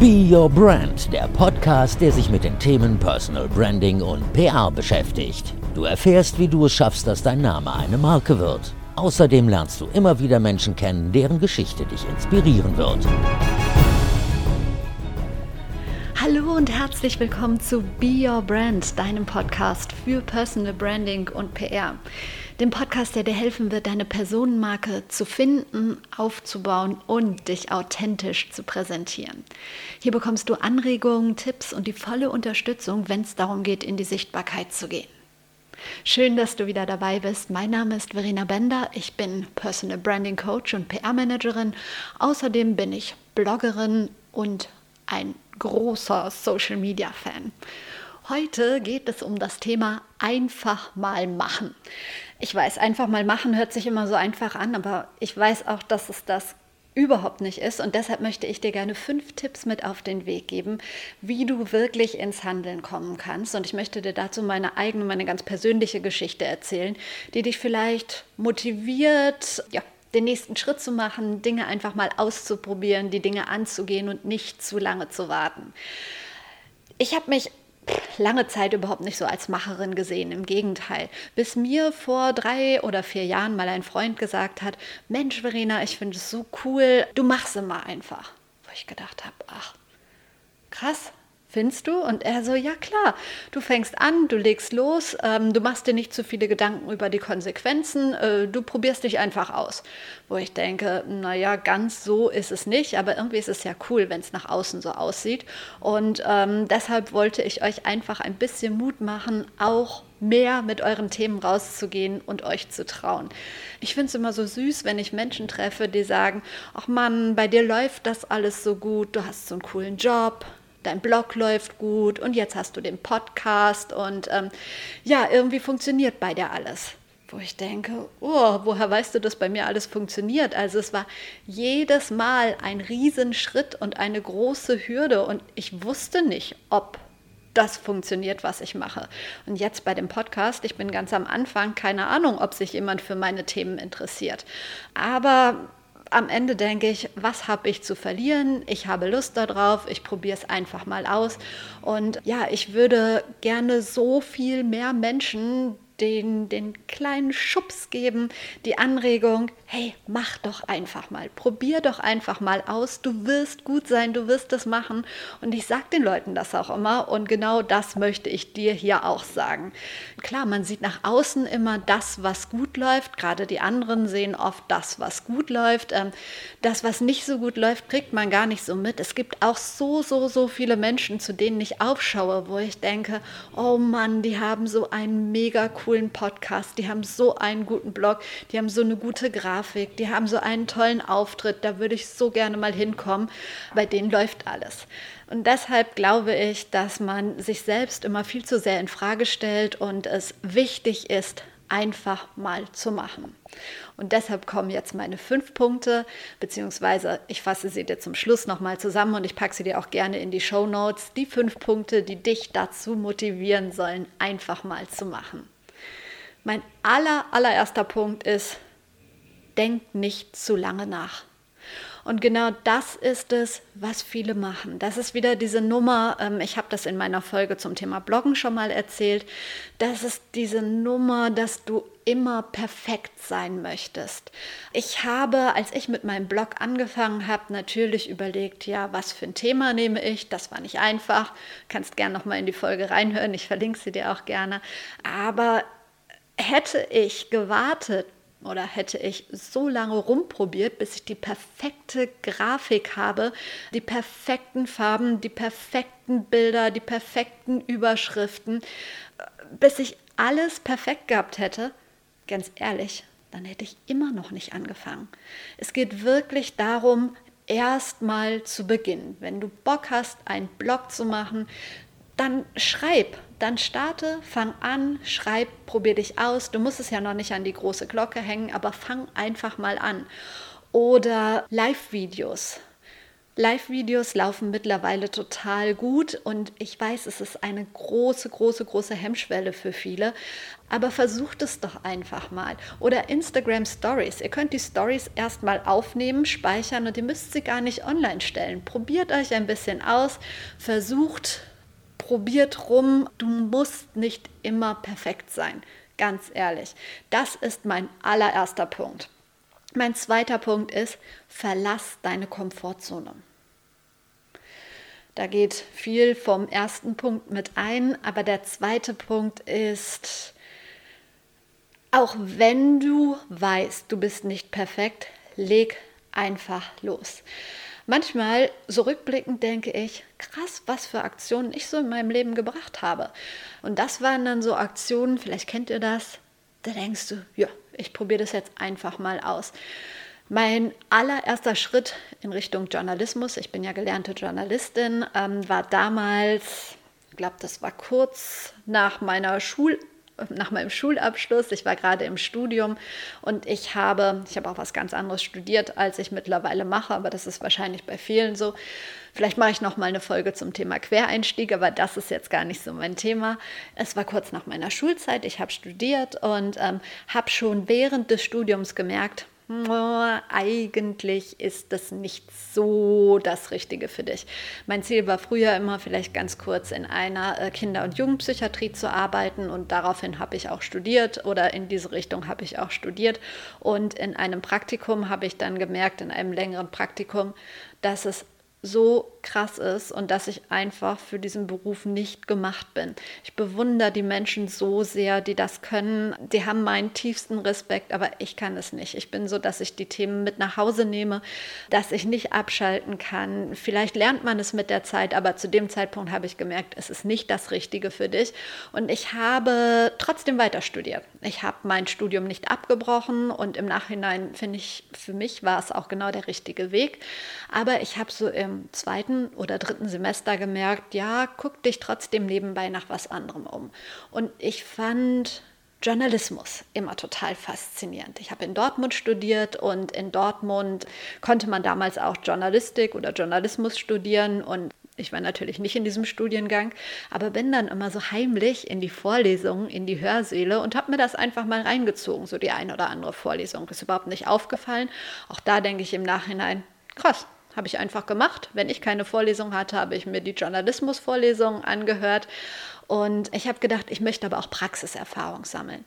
Be Your Brand, der Podcast, der sich mit den Themen Personal Branding und PR beschäftigt. Du erfährst, wie du es schaffst, dass dein Name eine Marke wird. Außerdem lernst du immer wieder Menschen kennen, deren Geschichte dich inspirieren wird. Hallo und herzlich willkommen zu Be Your Brand, deinem Podcast für Personal Branding und PR. Dem Podcast, der dir helfen wird, deine Personenmarke zu finden, aufzubauen und dich authentisch zu präsentieren. Hier bekommst du Anregungen, Tipps und die volle Unterstützung, wenn es darum geht, in die Sichtbarkeit zu gehen. Schön, dass du wieder dabei bist. Mein Name ist Verena Bender. Ich bin Personal Branding Coach und PR-Managerin. Außerdem bin ich Bloggerin und ein großer Social Media Fan. Heute geht es um das Thema einfach mal machen. Ich weiß, einfach mal machen hört sich immer so einfach an, aber ich weiß auch, dass es das überhaupt nicht ist. Und deshalb möchte ich dir gerne fünf Tipps mit auf den Weg geben, wie du wirklich ins Handeln kommen kannst. Und ich möchte dir dazu meine eigene, meine ganz persönliche Geschichte erzählen, die dich vielleicht motiviert, ja, den nächsten Schritt zu machen, Dinge einfach mal auszuprobieren, die Dinge anzugehen und nicht zu lange zu warten. Ich habe mich lange Zeit überhaupt nicht so als Macherin gesehen. Im Gegenteil. Bis mir vor drei oder vier Jahren mal ein Freund gesagt hat, Mensch, Verena, ich finde es so cool, du machst immer einfach. Wo ich gedacht habe, ach, krass, Findest du? Und er so, ja klar, du fängst an, du legst los, ähm, du machst dir nicht zu viele Gedanken über die Konsequenzen, äh, du probierst dich einfach aus. Wo ich denke, naja, ganz so ist es nicht, aber irgendwie ist es ja cool, wenn es nach außen so aussieht. Und ähm, deshalb wollte ich euch einfach ein bisschen Mut machen, auch mehr mit euren Themen rauszugehen und euch zu trauen. Ich finde es immer so süß, wenn ich Menschen treffe, die sagen, ach Mann, bei dir läuft das alles so gut, du hast so einen coolen Job, dein Blog läuft gut und jetzt hast du den Podcast und ähm, ja, irgendwie funktioniert bei dir alles. Wo ich denke, oh, woher weißt du, dass bei mir alles funktioniert? Also es war jedes Mal ein Riesenschritt und eine große Hürde und ich wusste nicht, ob das funktioniert, was ich mache. Und jetzt bei dem Podcast, ich bin ganz am Anfang, keine Ahnung, ob sich jemand für meine Themen interessiert. Aber am Ende denke ich, was habe ich zu verlieren? Ich habe Lust darauf, ich probiere es einfach mal aus. Und ja, ich würde gerne so viel mehr Menschen den, den kleinen Schubs geben, die Anregung, hey, mach doch einfach mal, probier doch einfach mal aus, du wirst gut sein, du wirst es machen. Und ich sage den Leuten das auch immer und genau das möchte ich dir hier auch sagen. Klar, man sieht nach außen immer das, was gut läuft, gerade die anderen sehen oft das, was gut läuft. Ähm, das, was nicht so gut läuft, kriegt man gar nicht so mit. Es gibt auch so, so, so viele Menschen, zu denen ich aufschaue, wo ich denke, oh Mann, die haben so einen mega coolen coolen Podcast, die haben so einen guten Blog, die haben so eine gute Grafik, die haben so einen tollen Auftritt, da würde ich so gerne mal hinkommen. Bei denen läuft alles. Und deshalb glaube ich, dass man sich selbst immer viel zu sehr in Frage stellt und es wichtig ist, einfach mal zu machen. Und deshalb kommen jetzt meine fünf Punkte, beziehungsweise ich fasse sie dir zum Schluss nochmal zusammen und ich packe sie dir auch gerne in die Show Notes. Die fünf Punkte, die dich dazu motivieren sollen, einfach mal zu machen. Mein aller, allererster Punkt ist, denk nicht zu lange nach. Und genau das ist es, was viele machen. Das ist wieder diese Nummer, ähm, ich habe das in meiner Folge zum Thema Bloggen schon mal erzählt, das ist diese Nummer, dass du immer perfekt sein möchtest. Ich habe, als ich mit meinem Blog angefangen habe, natürlich überlegt, ja, was für ein Thema nehme ich? Das war nicht einfach. Kannst gerne noch mal in die Folge reinhören, ich verlinke sie dir auch gerne. Aber hätte ich gewartet oder hätte ich so lange rumprobiert, bis ich die perfekte Grafik habe, die perfekten Farben, die perfekten Bilder, die perfekten Überschriften, bis ich alles perfekt gehabt hätte, ganz ehrlich, dann hätte ich immer noch nicht angefangen. Es geht wirklich darum, erstmal zu beginnen. Wenn du Bock hast, einen Blog zu machen, dann schreib, dann starte, fang an, schreib, probier dich aus. Du musst es ja noch nicht an die große Glocke hängen, aber fang einfach mal an. Oder Live-Videos. Live-Videos laufen mittlerweile total gut und ich weiß, es ist eine große, große, große Hemmschwelle für viele. Aber versucht es doch einfach mal. Oder Instagram Stories. Ihr könnt die Stories erstmal aufnehmen, speichern und ihr müsst sie gar nicht online stellen. Probiert euch ein bisschen aus, versucht, probiert rum. Du musst nicht immer perfekt sein. Ganz ehrlich. Das ist mein allererster Punkt. Mein zweiter Punkt ist, verlass deine Komfortzone. Da geht viel vom ersten Punkt mit ein, aber der zweite Punkt ist, auch wenn du weißt, du bist nicht perfekt, leg einfach los. Manchmal, so rückblickend, denke ich, krass, was für Aktionen ich so in meinem Leben gebracht habe. Und das waren dann so Aktionen, vielleicht kennt ihr das, da denkst du, ja, ich probiere das jetzt einfach mal aus. Mein allererster Schritt in Richtung Journalismus, ich bin ja gelernte Journalistin, ähm, war damals, ich glaube, das war kurz nach meiner Schul nach meinem Schulabschluss. Ich war gerade im Studium und ich habe, ich habe auch was ganz anderes studiert, als ich mittlerweile mache, aber das ist wahrscheinlich bei vielen so. Vielleicht mache ich noch mal eine Folge zum Thema Quereinstieg, aber das ist jetzt gar nicht so mein Thema. Es war kurz nach meiner Schulzeit. Ich habe studiert und ähm, habe schon während des Studiums gemerkt, eigentlich ist das nicht so das Richtige für dich. Mein Ziel war früher immer vielleicht ganz kurz in einer äh, Kinder- und Jugendpsychiatrie zu arbeiten und daraufhin habe ich auch studiert oder in diese Richtung habe ich auch studiert und in einem Praktikum habe ich dann gemerkt, in einem längeren Praktikum, dass es so krass ist und dass ich einfach für diesen Beruf nicht gemacht bin. Ich bewundere die Menschen so sehr, die das können. Die haben meinen tiefsten Respekt, aber ich kann es nicht. Ich bin so, dass ich die Themen mit nach Hause nehme, dass ich nicht abschalten kann. Vielleicht lernt man es mit der Zeit, aber zu dem Zeitpunkt habe ich gemerkt, es ist nicht das Richtige für dich. Und ich habe trotzdem weiter studiert. Ich habe mein Studium nicht abgebrochen und im Nachhinein finde ich, für mich war es auch genau der richtige Weg. Aber ich habe so im zweiten oder dritten Semester gemerkt, ja, guck dich trotzdem nebenbei nach was anderem um. Und ich fand Journalismus immer total faszinierend. Ich habe in Dortmund studiert und in Dortmund konnte man damals auch Journalistik oder Journalismus studieren und ich war natürlich nicht in diesem Studiengang, aber bin dann immer so heimlich in die Vorlesungen, in die Hörsäle und habe mir das einfach mal reingezogen, so die eine oder andere Vorlesung. Ist überhaupt nicht aufgefallen. Auch da denke ich im Nachhinein, krass, habe ich einfach gemacht. Wenn ich keine Vorlesung hatte, habe ich mir die Journalismusvorlesungen angehört. Und ich habe gedacht, ich möchte aber auch Praxiserfahrung sammeln.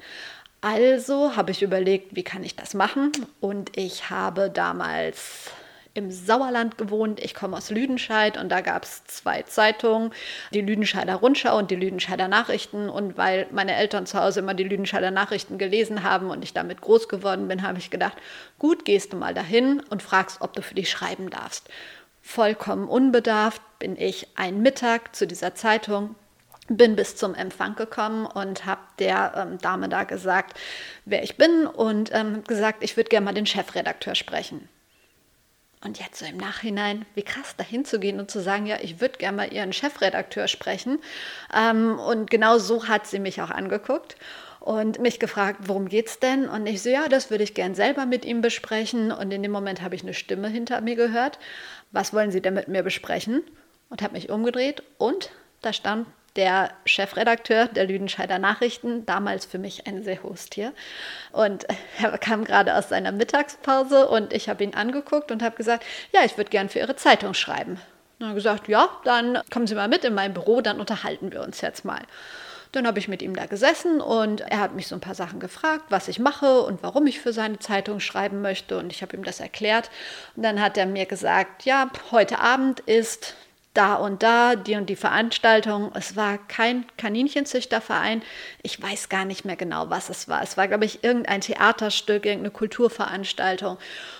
Also habe ich überlegt, wie kann ich das machen? Und ich habe damals im Sauerland gewohnt. Ich komme aus Lüdenscheid und da gab es zwei Zeitungen, die Lüdenscheider Rundschau und die Lüdenscheider Nachrichten. Und weil meine Eltern zu Hause immer die Lüdenscheider Nachrichten gelesen haben und ich damit groß geworden bin, habe ich gedacht, gut, gehst du mal dahin und fragst, ob du für dich schreiben darfst. Vollkommen unbedarft bin ich einen Mittag zu dieser Zeitung bin bis zum Empfang gekommen und habe der ähm, Dame da gesagt, wer ich bin und ähm, gesagt, ich würde gerne mal den Chefredakteur sprechen. Und jetzt so im Nachhinein, wie krass dahin zu gehen und zu sagen, ja, ich würde gerne mal Ihren Chefredakteur sprechen. Ähm, und genau so hat sie mich auch angeguckt und mich gefragt, worum geht's denn? Und ich so, ja, das würde ich gern selber mit ihm besprechen. Und in dem Moment habe ich eine Stimme hinter mir gehört. Was wollen Sie denn mit mir besprechen? Und habe mich umgedreht und da stand der Chefredakteur der Lüdenscheider Nachrichten, damals für mich ein sehr hohes Tier. Und er kam gerade aus seiner Mittagspause und ich habe ihn angeguckt und habe gesagt, ja, ich würde gern für Ihre Zeitung schreiben. Und er hat gesagt, ja, dann kommen Sie mal mit in mein Büro, dann unterhalten wir uns jetzt mal. Dann habe ich mit ihm da gesessen und er hat mich so ein paar Sachen gefragt, was ich mache und warum ich für seine Zeitung schreiben möchte. Und ich habe ihm das erklärt. Und dann hat er mir gesagt, ja, heute Abend ist da und da, die und die Veranstaltung. Es war kein Kaninchenzüchterverein. Ich weiß gar nicht mehr genau, was es war. Es war, glaube ich, irgendein Theaterstück, irgendeine Kulturveranstaltung.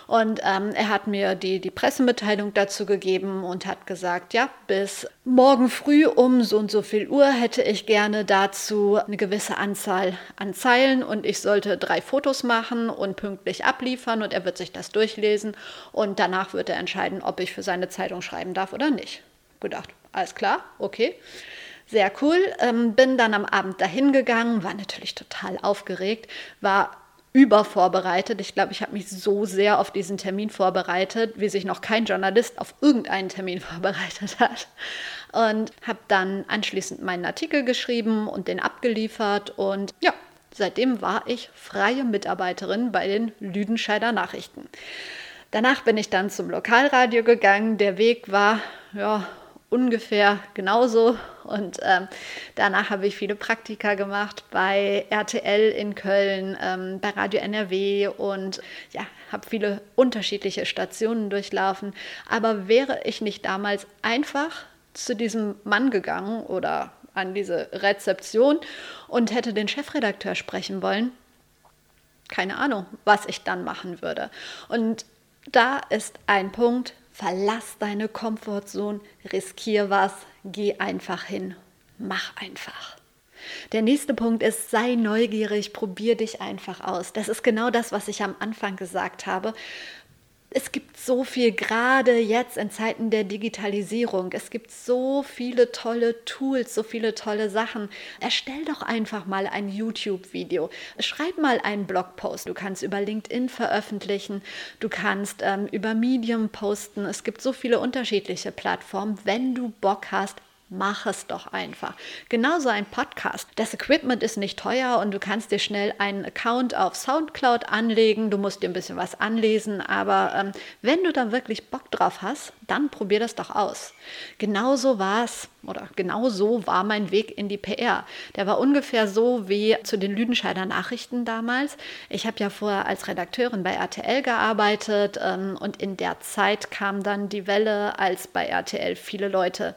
Und ähm, er hat mir die, die Pressemitteilung dazu gegeben und hat gesagt, ja, bis morgen früh um so und so viel Uhr hätte ich gerne dazu eine gewisse Anzahl an Zeilen und ich sollte drei Fotos machen und pünktlich abliefern und er wird sich das durchlesen und danach wird er entscheiden, ob ich für seine Zeitung schreiben darf oder nicht gedacht, alles klar, okay. Sehr cool. Ähm, bin dann am Abend dahin gegangen, war natürlich total aufgeregt, war übervorbereitet. Ich glaube, ich habe mich so sehr auf diesen Termin vorbereitet, wie sich noch kein Journalist auf irgendeinen Termin vorbereitet hat. Und habe dann anschließend meinen Artikel geschrieben und den abgeliefert. Und ja, seitdem war ich freie Mitarbeiterin bei den Lüdenscheider Nachrichten. Danach bin ich dann zum Lokalradio gegangen. Der Weg war ja ungefähr genauso. Und ähm, danach habe ich viele Praktika gemacht bei RTL in Köln, ähm, bei Radio NRW und ja, habe viele unterschiedliche Stationen durchlaufen. Aber wäre ich nicht damals einfach zu diesem Mann gegangen oder an diese Rezeption und hätte den Chefredakteur sprechen wollen, keine Ahnung, was ich dann machen würde. Und da ist ein Punkt, verlass deine Komfortzone, riskier was, geh einfach hin, mach einfach. Der nächste Punkt ist, sei neugierig, probier dich einfach aus. Das ist genau das, was ich am Anfang gesagt habe es gibt so viel, gerade jetzt in Zeiten der Digitalisierung. Es gibt so viele tolle Tools, so viele tolle Sachen. Erstell doch einfach mal ein YouTube-Video. Schreib mal einen Blogpost. Du kannst über LinkedIn veröffentlichen. Du kannst ähm, über Medium posten. Es gibt so viele unterschiedliche Plattformen. Wenn du Bock hast, mach es doch einfach. Genauso ein Podcast. Das Equipment ist nicht teuer und du kannst dir schnell einen Account auf SoundCloud anlegen. Du musst dir ein bisschen was anlesen, aber ähm, wenn du da wirklich Bock drauf hast, dann probier das doch aus. Genauso war es oder genauso war mein Weg in die PR. Der war ungefähr so wie zu den Lüdenscheider Nachrichten damals. Ich habe ja vorher als Redakteurin bei RTL gearbeitet ähm, und in der Zeit kam dann die Welle, als bei RTL viele Leute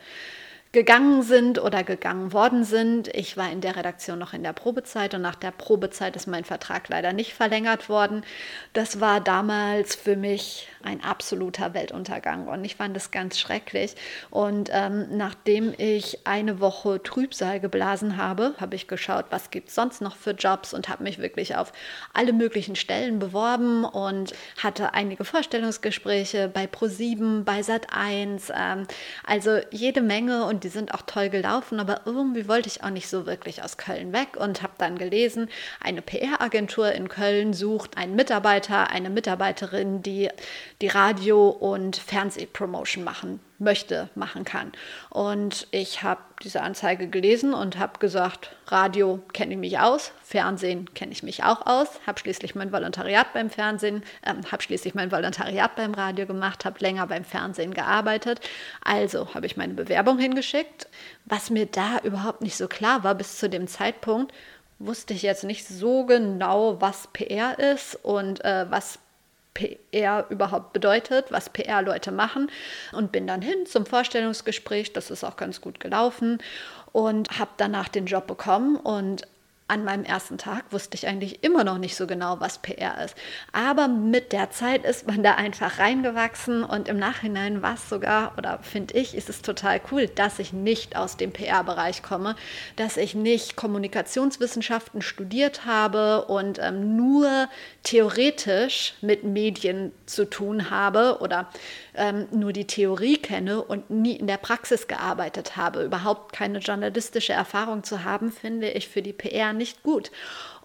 gegangen sind oder gegangen worden sind. Ich war in der Redaktion noch in der Probezeit und nach der Probezeit ist mein Vertrag leider nicht verlängert worden. Das war damals für mich ein absoluter Weltuntergang und ich fand das ganz schrecklich. Und ähm, nachdem ich eine Woche Trübsal geblasen habe, habe ich geschaut, was gibt es sonst noch für Jobs und habe mich wirklich auf alle möglichen Stellen beworben und hatte einige Vorstellungsgespräche bei Pro7, bei Sat1, ähm, also jede Menge und die sind auch toll gelaufen, aber irgendwie wollte ich auch nicht so wirklich aus Köln weg und habe dann gelesen, eine PR-Agentur in Köln sucht einen Mitarbeiter, eine Mitarbeiterin, die die Radio- und Fernsehpromotion machen möchte, machen kann. Und ich habe diese Anzeige gelesen und habe gesagt, Radio kenne ich mich aus, Fernsehen kenne ich mich auch aus, habe schließlich mein Volontariat beim Fernsehen, äh, habe schließlich mein Volontariat beim Radio gemacht, habe länger beim Fernsehen gearbeitet. Also habe ich meine Bewerbung hingeschickt. Was mir da überhaupt nicht so klar war bis zu dem Zeitpunkt, wusste ich jetzt nicht so genau, was PR ist und äh, was PR überhaupt bedeutet, was PR-Leute machen. Und bin dann hin zum Vorstellungsgespräch. Das ist auch ganz gut gelaufen. Und habe danach den Job bekommen. Und an meinem ersten Tag wusste ich eigentlich immer noch nicht so genau, was PR ist. Aber mit der Zeit ist man da einfach reingewachsen und im Nachhinein war es sogar, oder finde ich, ist es total cool, dass ich nicht aus dem PR-Bereich komme, dass ich nicht Kommunikationswissenschaften studiert habe und ähm, nur theoretisch mit Medien zu tun habe oder ähm, nur die Theorie kenne und nie in der Praxis gearbeitet habe. Überhaupt keine journalistische Erfahrung zu haben, finde ich für die PR nicht gut.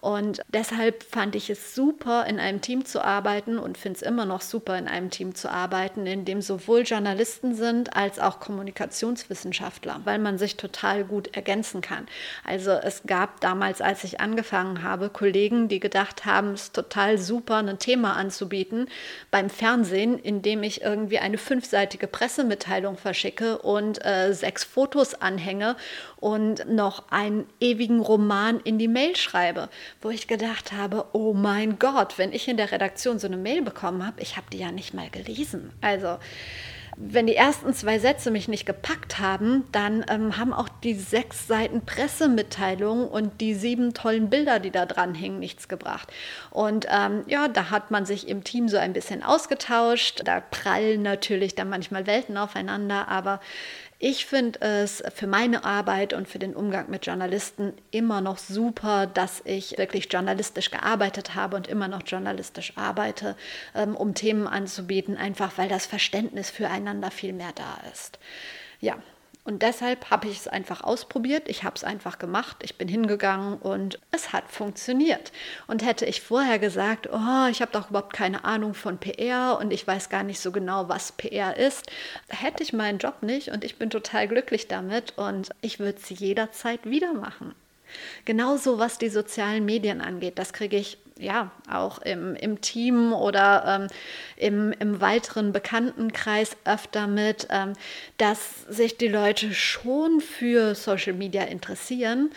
Und deshalb fand ich es super, in einem Team zu arbeiten und finde es immer noch super, in einem Team zu arbeiten, in dem sowohl Journalisten sind als auch Kommunikationswissenschaftler, weil man sich total gut ergänzen kann. Also es gab damals, als ich angefangen habe, Kollegen, die gedacht haben, es ist total super, ein Thema anzubieten beim Fernsehen, indem ich irgendwie eine fünfseitige Pressemitteilung verschicke und äh, sechs Fotos anhänge und noch einen ewigen Roman in die Mail schreibe, wo ich gedacht habe, oh mein Gott, wenn ich in der Redaktion so eine Mail bekommen habe, ich habe die ja nicht mal gelesen. Also wenn die ersten zwei Sätze mich nicht gepackt haben, dann ähm, haben auch die sechs Seiten Pressemitteilung und die sieben tollen Bilder, die da dran hingen, nichts gebracht. Und ähm, ja, da hat man sich im Team so ein bisschen ausgetauscht. Da prallen natürlich dann manchmal Welten aufeinander, aber ich finde es für meine Arbeit und für den Umgang mit Journalisten immer noch super, dass ich wirklich journalistisch gearbeitet habe und immer noch journalistisch arbeite, ähm, um Themen anzubieten, einfach weil das Verständnis füreinander viel mehr da ist. Ja, Und deshalb habe ich es einfach ausprobiert. Ich habe es einfach gemacht. Ich bin hingegangen und es hat funktioniert. Und hätte ich vorher gesagt, oh, ich habe doch überhaupt keine Ahnung von PR und ich weiß gar nicht so genau, was PR ist, hätte ich meinen Job nicht und ich bin total glücklich damit und ich würde es jederzeit wieder machen. Genauso was die sozialen Medien angeht, das kriege ich ja auch im, im Team oder ähm, im, im weiteren Bekanntenkreis öfter mit, ähm, dass sich die Leute schon für Social Media interessieren,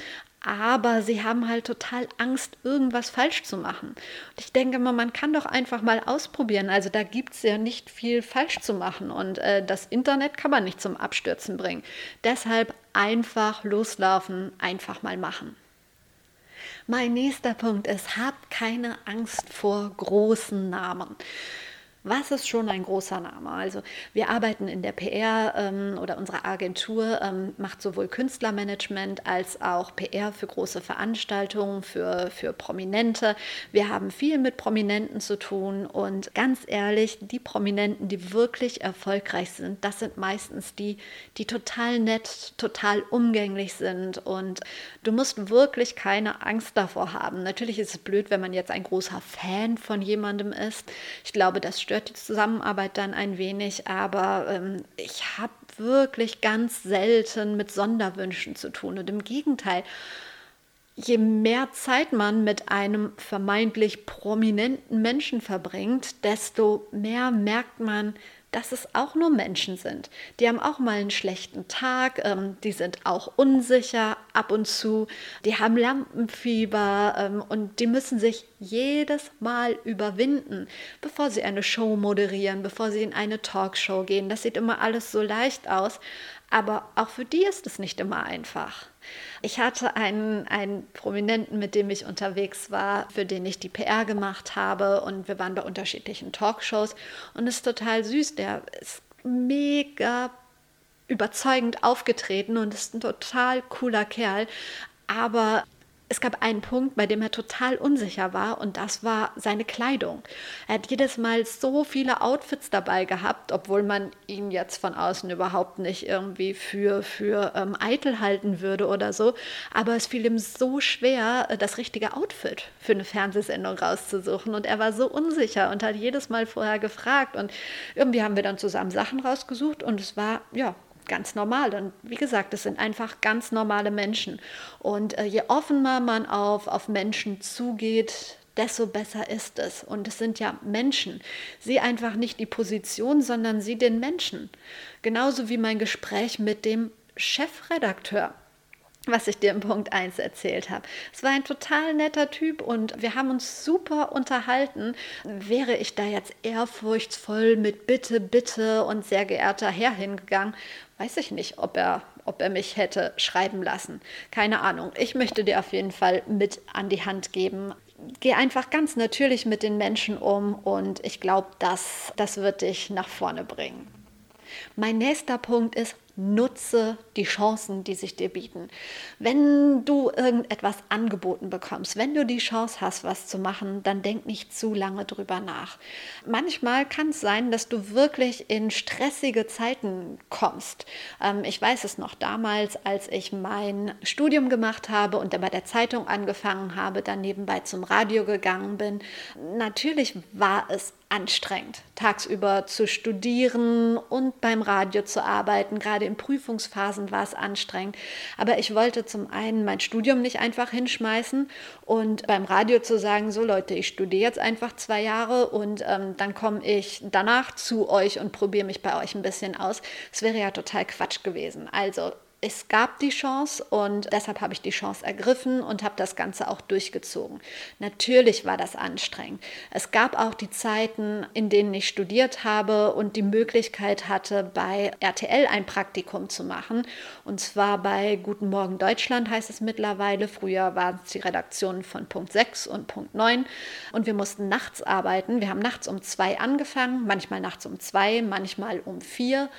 aber sie haben halt total Angst, irgendwas falsch zu machen. Und ich denke mal, man kann doch einfach mal ausprobieren. Also da gibt es ja nicht viel falsch zu machen und äh, das Internet kann man nicht zum Abstürzen bringen. Deshalb einfach loslaufen, einfach mal machen. Mein nächster Punkt ist, habt keine Angst vor großen Namen. Was ist schon ein großer Name? Also wir arbeiten in der PR ähm, oder unsere Agentur ähm, macht sowohl Künstlermanagement als auch PR für große Veranstaltungen, für, für Prominente. Wir haben viel mit Prominenten zu tun und ganz ehrlich, die Prominenten, die wirklich erfolgreich sind, das sind meistens die, die total nett, total umgänglich sind und du musst wirklich keine Angst davor haben. Natürlich ist es blöd, wenn man jetzt ein großer Fan von jemandem ist. Ich glaube, das stört stört die Zusammenarbeit dann ein wenig, aber ähm, ich habe wirklich ganz selten mit Sonderwünschen zu tun. Und im Gegenteil, je mehr Zeit man mit einem vermeintlich prominenten Menschen verbringt, desto mehr merkt man, dass es auch nur Menschen sind. Die haben auch mal einen schlechten Tag, ähm, die sind auch unsicher ab und zu, die haben Lampenfieber ähm, und die müssen sich jedes Mal überwinden, bevor sie eine Show moderieren, bevor sie in eine Talkshow gehen. Das sieht immer alles so leicht aus, aber auch für die ist es nicht immer einfach. Ich hatte einen, einen Prominenten, mit dem ich unterwegs war, für den ich die PR gemacht habe und wir waren bei unterschiedlichen Talkshows und es ist total süß. Der ist mega überzeugend aufgetreten und ist ein total cooler Kerl. Aber es gab einen Punkt, bei dem er total unsicher war und das war seine Kleidung. Er hat jedes Mal so viele Outfits dabei gehabt, obwohl man ihn jetzt von außen überhaupt nicht irgendwie für, für ähm, eitel halten würde oder so. Aber es fiel ihm so schwer, äh, das richtige Outfit für eine Fernsehsendung rauszusuchen und er war so unsicher und hat jedes Mal vorher gefragt und irgendwie haben wir dann zusammen Sachen rausgesucht und es war, ja, ganz normal. Und wie gesagt, es sind einfach ganz normale Menschen. Und äh, je offener man auf, auf Menschen zugeht, desto besser ist es. Und es sind ja Menschen. Sie einfach nicht die Position, sondern sie den Menschen. Genauso wie mein Gespräch mit dem Chefredakteur was ich dir im Punkt 1 erzählt habe. Es war ein total netter Typ und wir haben uns super unterhalten. Wäre ich da jetzt ehrfurchtsvoll mit Bitte, Bitte und sehr geehrter Herr hingegangen, weiß ich nicht, ob er, ob er mich hätte schreiben lassen. Keine Ahnung. Ich möchte dir auf jeden Fall mit an die Hand geben. Geh einfach ganz natürlich mit den Menschen um und ich glaube, das, das wird dich nach vorne bringen. Mein nächster Punkt ist, nutze die Chancen, die sich dir bieten. Wenn du irgendetwas angeboten bekommst, wenn du die Chance hast, was zu machen, dann denk nicht zu lange drüber nach. Manchmal kann es sein, dass du wirklich in stressige Zeiten kommst. Ähm, ich weiß es noch damals, als ich mein Studium gemacht habe und dann bei der Zeitung angefangen habe, dann nebenbei zum Radio gegangen bin. Natürlich war es anstrengend, tagsüber zu studieren und beim Radio zu arbeiten. Gerade in Prüfungsphasen war es anstrengend. Aber ich wollte zum einen mein Studium nicht einfach hinschmeißen und beim Radio zu sagen, so Leute, ich studiere jetzt einfach zwei Jahre und ähm, dann komme ich danach zu euch und probiere mich bei euch ein bisschen aus. Das wäre ja total Quatsch gewesen. Also es gab die Chance und deshalb habe ich die Chance ergriffen und habe das Ganze auch durchgezogen. Natürlich war das anstrengend. Es gab auch die Zeiten, in denen ich studiert habe und die Möglichkeit hatte, bei RTL ein Praktikum zu machen. Und zwar bei Guten Morgen Deutschland heißt es mittlerweile. Früher waren es die Redaktionen von Punkt 6 und Punkt 9. Und wir mussten nachts arbeiten. Wir haben nachts um zwei angefangen, manchmal nachts um zwei, manchmal um vier.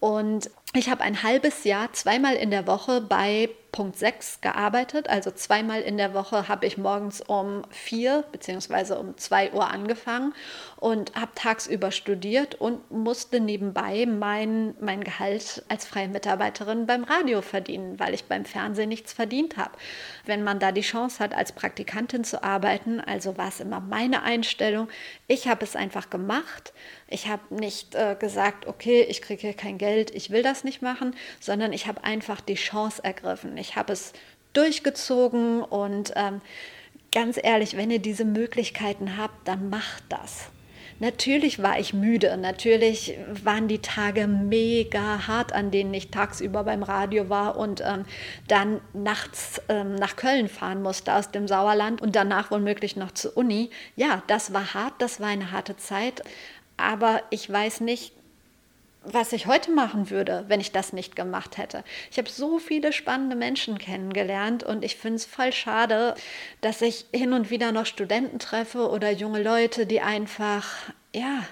Und ich habe ein halbes Jahr zweimal in der Woche bei Punkt 6 gearbeitet. Also zweimal in der Woche habe ich morgens um 4 bzw. um 2 Uhr angefangen und habe tagsüber studiert und musste nebenbei mein, mein Gehalt als freie Mitarbeiterin beim Radio verdienen, weil ich beim Fernsehen nichts verdient habe. Wenn man da die Chance hat, als Praktikantin zu arbeiten, also war es immer meine Einstellung, ich habe es einfach gemacht. Ich habe nicht äh, gesagt, okay, ich kriege hier kein Geld, ich will das nicht machen, sondern ich habe einfach die Chance ergriffen. Ich habe es durchgezogen und ähm, ganz ehrlich, wenn ihr diese Möglichkeiten habt, dann macht das. Natürlich war ich müde, natürlich waren die Tage mega hart, an denen ich tagsüber beim Radio war und ähm, dann nachts ähm, nach Köln fahren musste aus dem Sauerland und danach womöglich noch zur Uni. Ja, das war hart, das war eine harte Zeit, aber ich weiß nicht, was ich heute machen würde, wenn ich das nicht gemacht hätte. Ich habe so viele spannende Menschen kennengelernt und ich finde es voll schade, dass ich hin und wieder noch Studenten treffe oder junge Leute, die einfach, ja,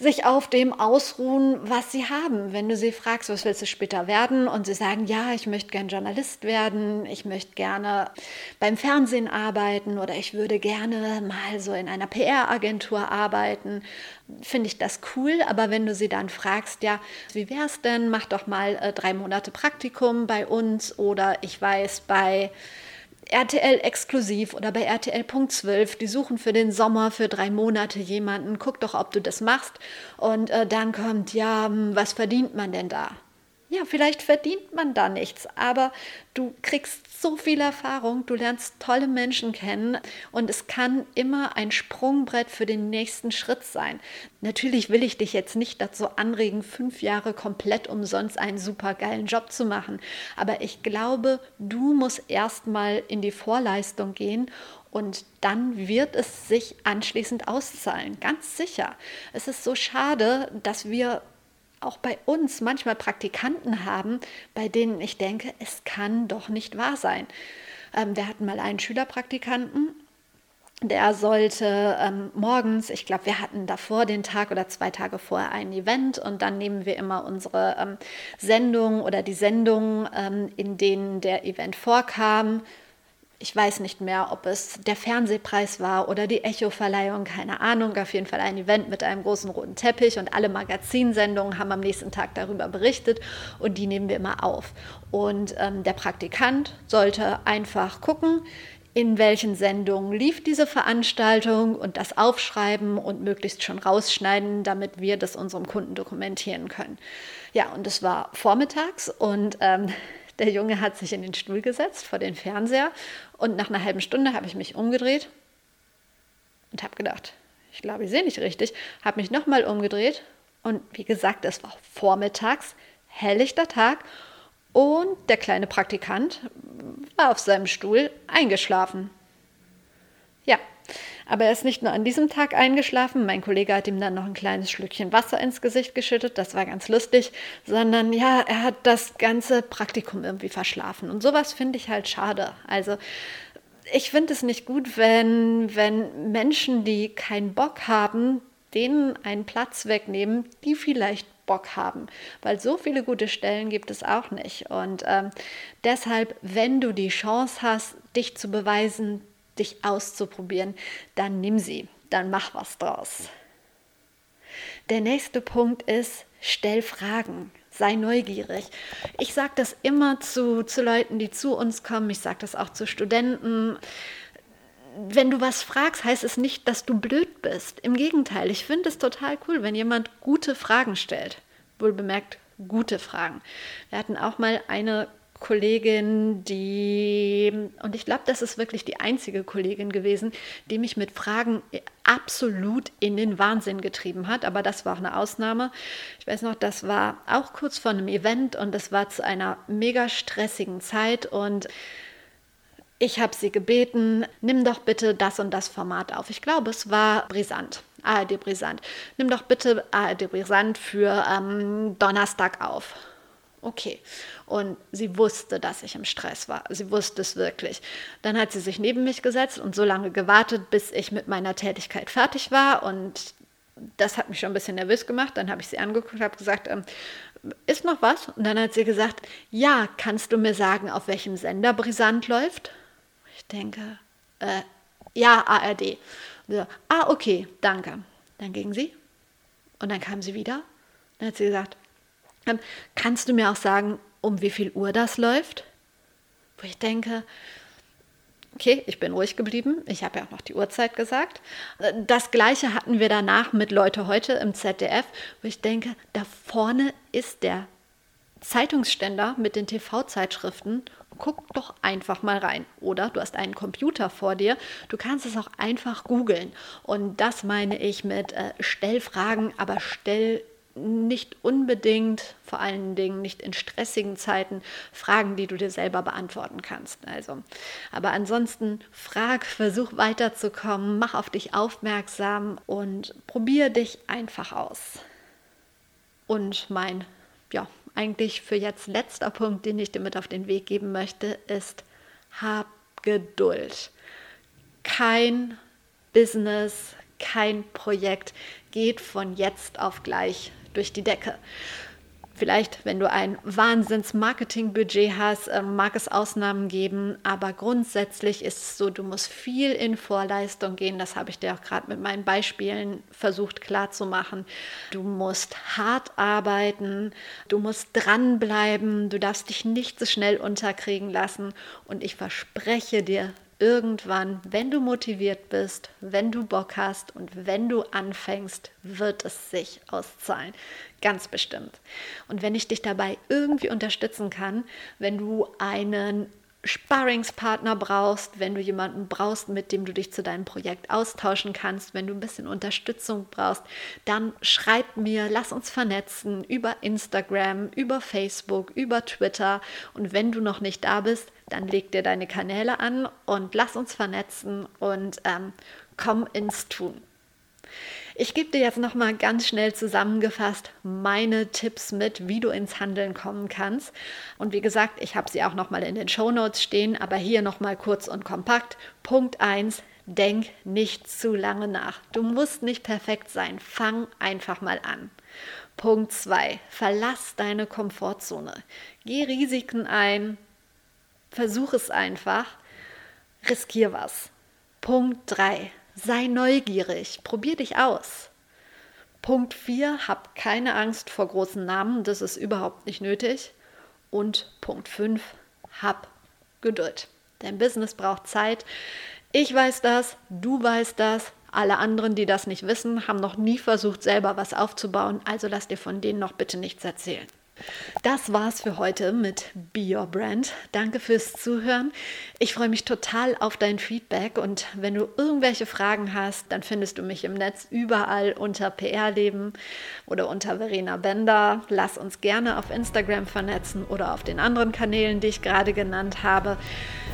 sich auf dem ausruhen, was sie haben. Wenn du sie fragst, was willst du später werden und sie sagen, ja, ich möchte gerne Journalist werden, ich möchte gerne beim Fernsehen arbeiten oder ich würde gerne mal so in einer PR-Agentur arbeiten, finde ich das cool. Aber wenn du sie dann fragst, ja, wie wäre es denn, mach doch mal äh, drei Monate Praktikum bei uns oder ich weiß, bei RTL exklusiv oder bei RTL Punkt 12, die suchen für den Sommer für drei Monate jemanden, guck doch, ob du das machst. Und äh, dann kommt, ja, hm, was verdient man denn da? Ja, vielleicht verdient man da nichts, aber du kriegst so viel Erfahrung, du lernst tolle Menschen kennen und es kann immer ein Sprungbrett für den nächsten Schritt sein. Natürlich will ich dich jetzt nicht dazu anregen, fünf Jahre komplett umsonst einen super geilen Job zu machen, aber ich glaube, du musst erstmal in die Vorleistung gehen und dann wird es sich anschließend auszahlen, ganz sicher. Es ist so schade, dass wir auch bei uns manchmal Praktikanten haben, bei denen ich denke, es kann doch nicht wahr sein. Ähm, wir hatten mal einen Schülerpraktikanten, der sollte ähm, morgens, ich glaube, wir hatten davor den Tag oder zwei Tage vorher ein Event und dann nehmen wir immer unsere ähm, Sendung oder die Sendungen, ähm, in denen der Event vorkam, ich weiß nicht mehr, ob es der Fernsehpreis war oder die Echo-Verleihung, keine Ahnung. Auf jeden Fall ein Event mit einem großen roten Teppich und alle Magazinsendungen haben am nächsten Tag darüber berichtet und die nehmen wir immer auf. Und ähm, der Praktikant sollte einfach gucken, in welchen Sendungen lief diese Veranstaltung und das aufschreiben und möglichst schon rausschneiden, damit wir das unserem Kunden dokumentieren können. Ja, und es war vormittags und ähm, der Junge hat sich in den Stuhl gesetzt vor den Fernseher und nach einer halben Stunde habe ich mich umgedreht und habe gedacht, ich glaube, ich sehe nicht richtig, habe mich nochmal umgedreht und wie gesagt, es war vormittags, helllichter Tag und der kleine Praktikant war auf seinem Stuhl eingeschlafen. Aber er ist nicht nur an diesem Tag eingeschlafen, mein Kollege hat ihm dann noch ein kleines Schlückchen Wasser ins Gesicht geschüttet, das war ganz lustig, sondern ja, er hat das ganze Praktikum irgendwie verschlafen. Und sowas finde ich halt schade. Also ich finde es nicht gut, wenn, wenn Menschen, die keinen Bock haben, denen einen Platz wegnehmen, die vielleicht Bock haben, weil so viele gute Stellen gibt es auch nicht. Und ähm, deshalb, wenn du die Chance hast, dich zu beweisen, dich auszuprobieren, dann nimm sie, dann mach was draus. Der nächste Punkt ist, stell Fragen, sei neugierig. Ich sage das immer zu, zu Leuten, die zu uns kommen, ich sage das auch zu Studenten. Wenn du was fragst, heißt es nicht, dass du blöd bist. Im Gegenteil, ich finde es total cool, wenn jemand gute Fragen stellt. Wohl bemerkt, gute Fragen. Wir hatten auch mal eine Kollegin, die, und ich glaube, das ist wirklich die einzige Kollegin gewesen, die mich mit Fragen absolut in den Wahnsinn getrieben hat. Aber das war auch eine Ausnahme. Ich weiß noch, das war auch kurz vor einem Event und das war zu einer mega stressigen Zeit und ich habe sie gebeten, nimm doch bitte das und das Format auf. Ich glaube, es war brisant. ARD Brisant. Nimm doch bitte ARD Brisant für ähm, Donnerstag auf. Okay. Und sie wusste, dass ich im Stress war. Sie wusste es wirklich. Dann hat sie sich neben mich gesetzt und so lange gewartet, bis ich mit meiner Tätigkeit fertig war. Und Das hat mich schon ein bisschen nervös gemacht. Dann habe ich sie angeguckt und habe gesagt, ähm, ist noch was? Und dann hat sie gesagt, ja, kannst du mir sagen, auf welchem Sender Brisant läuft? Ich denke, äh, ja, ARD. So, ah, okay, danke. Dann ging sie und dann kam sie wieder. Dann hat sie gesagt, kannst du mir auch sagen, um wie viel Uhr das läuft? Wo ich denke, okay, ich bin ruhig geblieben. Ich habe ja auch noch die Uhrzeit gesagt. Das gleiche hatten wir danach mit Leute heute im ZDF, wo ich denke, da vorne ist der Zeitungsständer mit den TV-Zeitschriften. Guck doch einfach mal rein. Oder du hast einen Computer vor dir. Du kannst es auch einfach googeln. Und das meine ich mit äh, Stellfragen, aber stell nicht unbedingt, vor allen Dingen nicht in stressigen Zeiten, Fragen, die du dir selber beantworten kannst. Also, aber ansonsten frag, versuch weiterzukommen, mach auf dich aufmerksam und probier dich einfach aus. Und mein, ja, eigentlich für jetzt letzter Punkt, den ich dir mit auf den Weg geben möchte, ist, hab Geduld. Kein Business, kein Projekt geht von jetzt auf gleich durch die Decke. Vielleicht, wenn du ein Wahnsinns-Marketing-Budget hast, ähm, mag es Ausnahmen geben, aber grundsätzlich ist es so, du musst viel in Vorleistung gehen. Das habe ich dir auch gerade mit meinen Beispielen versucht klarzumachen. Du musst hart arbeiten, du musst dranbleiben, du darfst dich nicht so schnell unterkriegen lassen. Und ich verspreche dir, irgendwann, wenn du motiviert bist, wenn du Bock hast und wenn du anfängst, wird es sich auszahlen. Ganz bestimmt. Und wenn ich dich dabei irgendwie unterstützen kann, wenn du einen Sparringspartner brauchst, wenn du jemanden brauchst, mit dem du dich zu deinem Projekt austauschen kannst, wenn du ein bisschen Unterstützung brauchst, dann schreib mir, lass uns vernetzen über Instagram, über Facebook, über Twitter. Und wenn du noch nicht da bist, dann leg dir deine Kanäle an und lass uns vernetzen und ähm, komm ins Tun. Ich gebe dir jetzt noch mal ganz schnell zusammengefasst meine Tipps mit, wie du ins Handeln kommen kannst. Und wie gesagt, ich habe sie auch noch mal in den Show Notes stehen, aber hier noch mal kurz und kompakt. Punkt 1, denk nicht zu lange nach. Du musst nicht perfekt sein. Fang einfach mal an. Punkt 2, verlass deine Komfortzone. Geh Risiken ein. Versuch es einfach. Riskier was. Punkt 3, Sei neugierig, probier dich aus. Punkt 4, hab keine Angst vor großen Namen, das ist überhaupt nicht nötig. Und Punkt 5, hab Geduld. Dein Business braucht Zeit. Ich weiß das, du weißt das, alle anderen, die das nicht wissen, haben noch nie versucht, selber was aufzubauen, also lass dir von denen noch bitte nichts erzählen. Das war's für heute mit Be Your Brand. Danke fürs Zuhören. Ich freue mich total auf dein Feedback und wenn du irgendwelche Fragen hast, dann findest du mich im Netz überall unter PR-Leben oder unter Verena Bender. Lass uns gerne auf Instagram vernetzen oder auf den anderen Kanälen, die ich gerade genannt habe.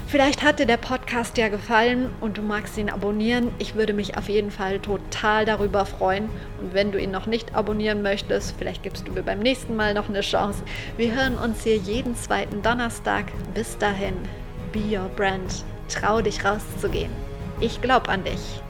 Vielleicht hat dir der Podcast ja gefallen und du magst ihn abonnieren. Ich würde mich auf jeden Fall total darüber freuen. Und wenn du ihn noch nicht abonnieren möchtest, vielleicht gibst du mir beim nächsten Mal noch eine Chance. Wir hören uns hier jeden zweiten Donnerstag. Bis dahin, be your brand. Trau dich rauszugehen. Ich glaube an dich.